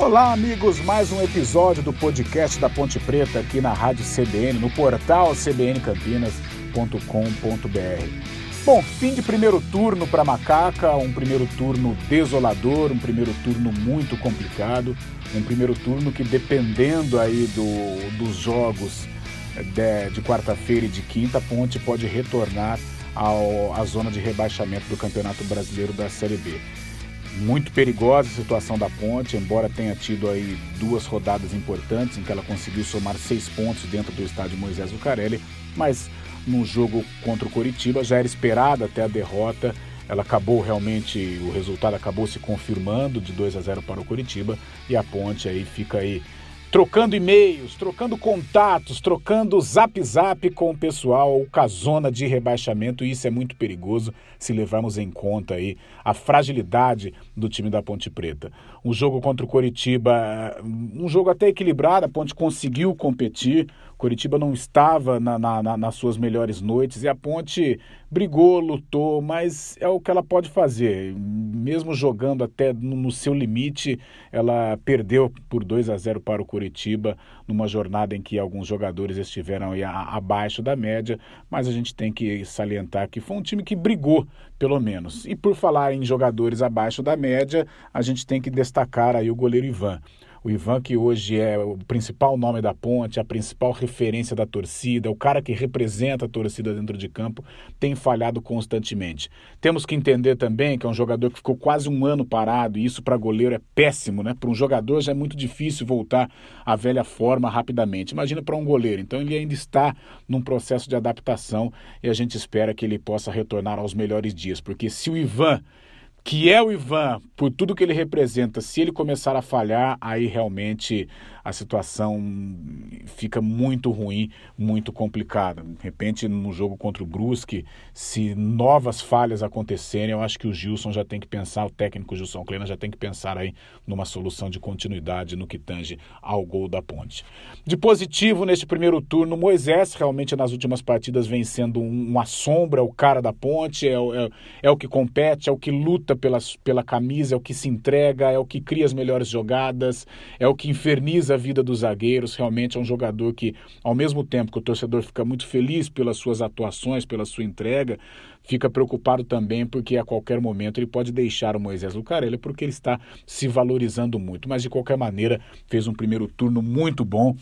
Olá, amigos, mais um episódio do podcast da Ponte Preta aqui na Rádio CBN, no portal cbncampinas.com.br. Bom, fim de primeiro turno para Macaca, um primeiro turno desolador, um primeiro turno muito complicado, um primeiro turno que dependendo aí do, dos jogos de, de quarta-feira e de quinta, a Ponte pode retornar ao, à zona de rebaixamento do Campeonato Brasileiro da Série B muito perigosa a situação da Ponte, embora tenha tido aí duas rodadas importantes em que ela conseguiu somar seis pontos dentro do estádio Moisés Lucarelli, mas no jogo contra o Coritiba já era esperada até a derrota. Ela acabou realmente, o resultado acabou se confirmando de 2 a 0 para o Coritiba e a Ponte aí fica aí trocando e-mails, trocando contatos, trocando zap zap com o pessoal, com a zona de rebaixamento, e isso é muito perigoso se levarmos em conta aí a fragilidade do time da Ponte Preta. Um jogo contra o Coritiba, um jogo até equilibrado, a Ponte conseguiu competir, Curitiba não estava na, na, nas suas melhores noites e a Ponte brigou, lutou, mas é o que ela pode fazer. Mesmo jogando até no, no seu limite, ela perdeu por 2 a 0 para o Curitiba numa jornada em que alguns jogadores estiveram aí a, abaixo da média, mas a gente tem que salientar que foi um time que brigou, pelo menos. E por falar em jogadores abaixo da média, a gente tem que destacar aí o goleiro Ivan. O Ivan, que hoje é o principal nome da ponte, a principal referência da torcida, o cara que representa a torcida dentro de campo, tem falhado constantemente. Temos que entender também que é um jogador que ficou quase um ano parado, e isso para goleiro é péssimo, né? Para um jogador já é muito difícil voltar à velha forma rapidamente. Imagina para um goleiro. Então ele ainda está num processo de adaptação e a gente espera que ele possa retornar aos melhores dias, porque se o Ivan que é o Ivan, por tudo que ele representa, se ele começar a falhar, aí realmente a situação fica muito ruim, muito complicada. De repente, no jogo contra o Brusque, se novas falhas acontecerem, eu acho que o Gilson já tem que pensar, o técnico Gilson Kleina já tem que pensar aí numa solução de continuidade no que tange ao gol da ponte. De positivo neste primeiro turno, Moisés realmente nas últimas partidas vem sendo uma sombra, o cara da ponte, é, é, é o que compete, é o que luta pela, pela camisa, é o que se entrega, é o que cria as melhores jogadas, é o que inferniza vida dos zagueiros. Realmente é um jogador que, ao mesmo tempo que o torcedor fica muito feliz pelas suas atuações, pela sua entrega, fica preocupado também porque a qualquer momento ele pode deixar o Moisés Lucarelli porque ele está se valorizando muito. Mas de qualquer maneira, fez um primeiro turno muito bom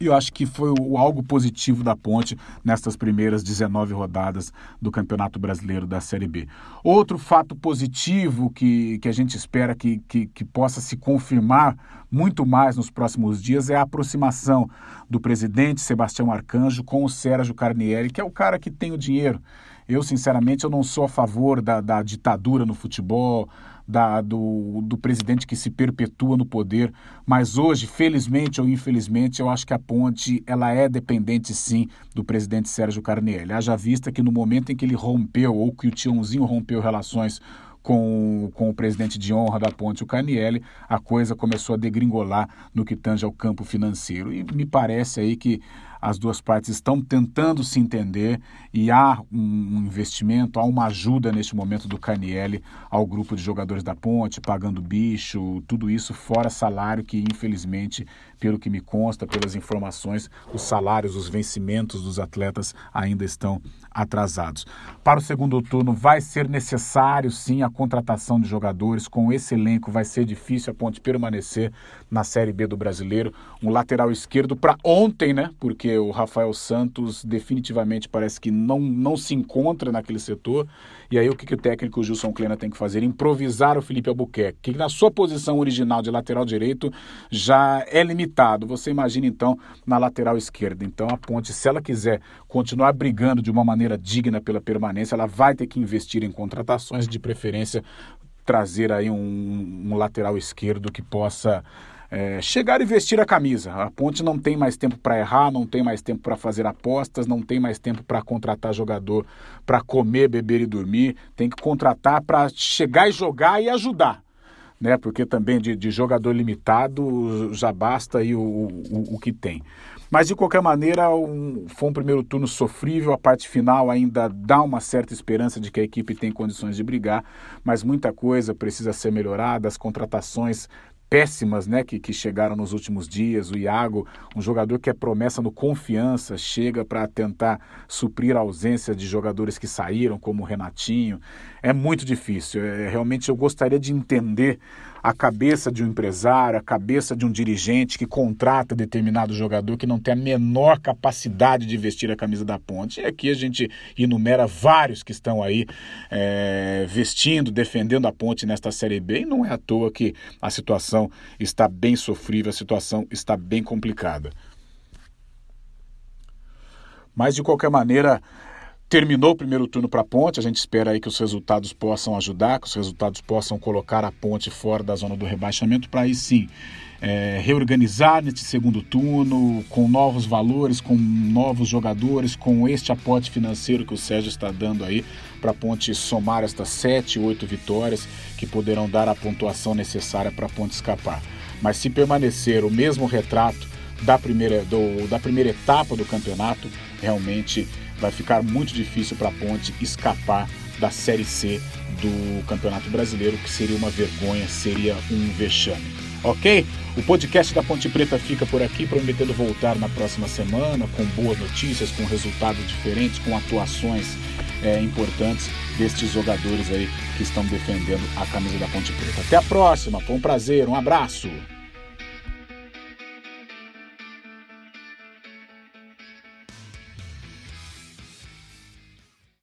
e eu acho que foi o, algo positivo da Ponte nestas primeiras 19 rodadas do Campeonato Brasileiro da Série B. Outro fato positivo que, que a gente espera que, que, que possa se confirmar muito mais nos próximos dias é a aproximação do presidente Sebastião Arcanjo com o Sérgio Carnieri, que é o cara que tem o dinheiro. Eu, sinceramente, eu não sou a favor da, da ditadura no futebol, da, do, do presidente que se perpetua no poder, mas hoje, felizmente ou infelizmente, eu acho que a ponte ela é dependente sim do presidente Sérgio Carnielli. Haja vista que no momento em que ele rompeu, ou que o Tiãozinho rompeu relações com, com o presidente de honra da ponte, o Carnielli, a coisa começou a degringolar no que tange ao campo financeiro. E me parece aí que as duas partes estão tentando se entender e há um investimento, há uma ajuda neste momento do Caniele ao grupo de jogadores da Ponte, pagando bicho, tudo isso fora salário que infelizmente, pelo que me consta, pelas informações, os salários, os vencimentos dos atletas ainda estão atrasados. Para o segundo turno vai ser necessário sim a contratação de jogadores, com esse elenco vai ser difícil a Ponte permanecer na Série B do Brasileiro, um lateral esquerdo para ontem, né? Porque o Rafael Santos definitivamente parece que não, não se encontra naquele setor. E aí o que, que o técnico Gilson Kleina tem que fazer? Improvisar o Felipe Albuquerque, que na sua posição original de lateral direito já é limitado. Você imagina então na lateral esquerda. Então a Ponte, se ela quiser continuar brigando de uma maneira digna pela permanência, ela vai ter que investir em contratações, de preferência trazer aí um, um lateral esquerdo que possa é, chegar e vestir a camisa. A Ponte não tem mais tempo para errar, não tem mais tempo para fazer apostas, não tem mais tempo para contratar jogador para comer, beber e dormir. Tem que contratar para chegar e jogar e ajudar. Né? Porque também de, de jogador limitado já basta aí o, o, o que tem. Mas de qualquer maneira, um, foi um primeiro turno sofrível. A parte final ainda dá uma certa esperança de que a equipe tem condições de brigar, mas muita coisa precisa ser melhorada. As contratações péssimas né, que, que chegaram nos últimos dias. O Iago, um jogador que é promessa no confiança, chega para tentar suprir a ausência de jogadores que saíram, como o Renatinho. É muito difícil. É, realmente eu gostaria de entender a cabeça de um empresário, a cabeça de um dirigente que contrata determinado jogador que não tem a menor capacidade de vestir a camisa da ponte. E aqui a gente enumera vários que estão aí é, vestindo, defendendo a ponte nesta Série B, e não é à toa que a situação está bem sofrível, a situação está bem complicada. Mas, de qualquer maneira, Terminou o primeiro turno para a Ponte, a gente espera aí que os resultados possam ajudar, que os resultados possam colocar a Ponte fora da zona do rebaixamento, para aí sim é, reorganizar nesse segundo turno, com novos valores, com novos jogadores, com este aporte financeiro que o Sérgio está dando aí para a Ponte somar estas sete, oito vitórias que poderão dar a pontuação necessária para a Ponte escapar. Mas se permanecer o mesmo retrato da primeira, do, da primeira etapa do campeonato, realmente vai ficar muito difícil para a Ponte escapar da Série C do Campeonato Brasileiro, que seria uma vergonha, seria um vexame. Ok? O podcast da Ponte Preta fica por aqui, prometendo voltar na próxima semana com boas notícias, com resultados diferentes, com atuações é, importantes destes jogadores aí que estão defendendo a camisa da Ponte Preta. Até a próxima, foi um prazer, um abraço!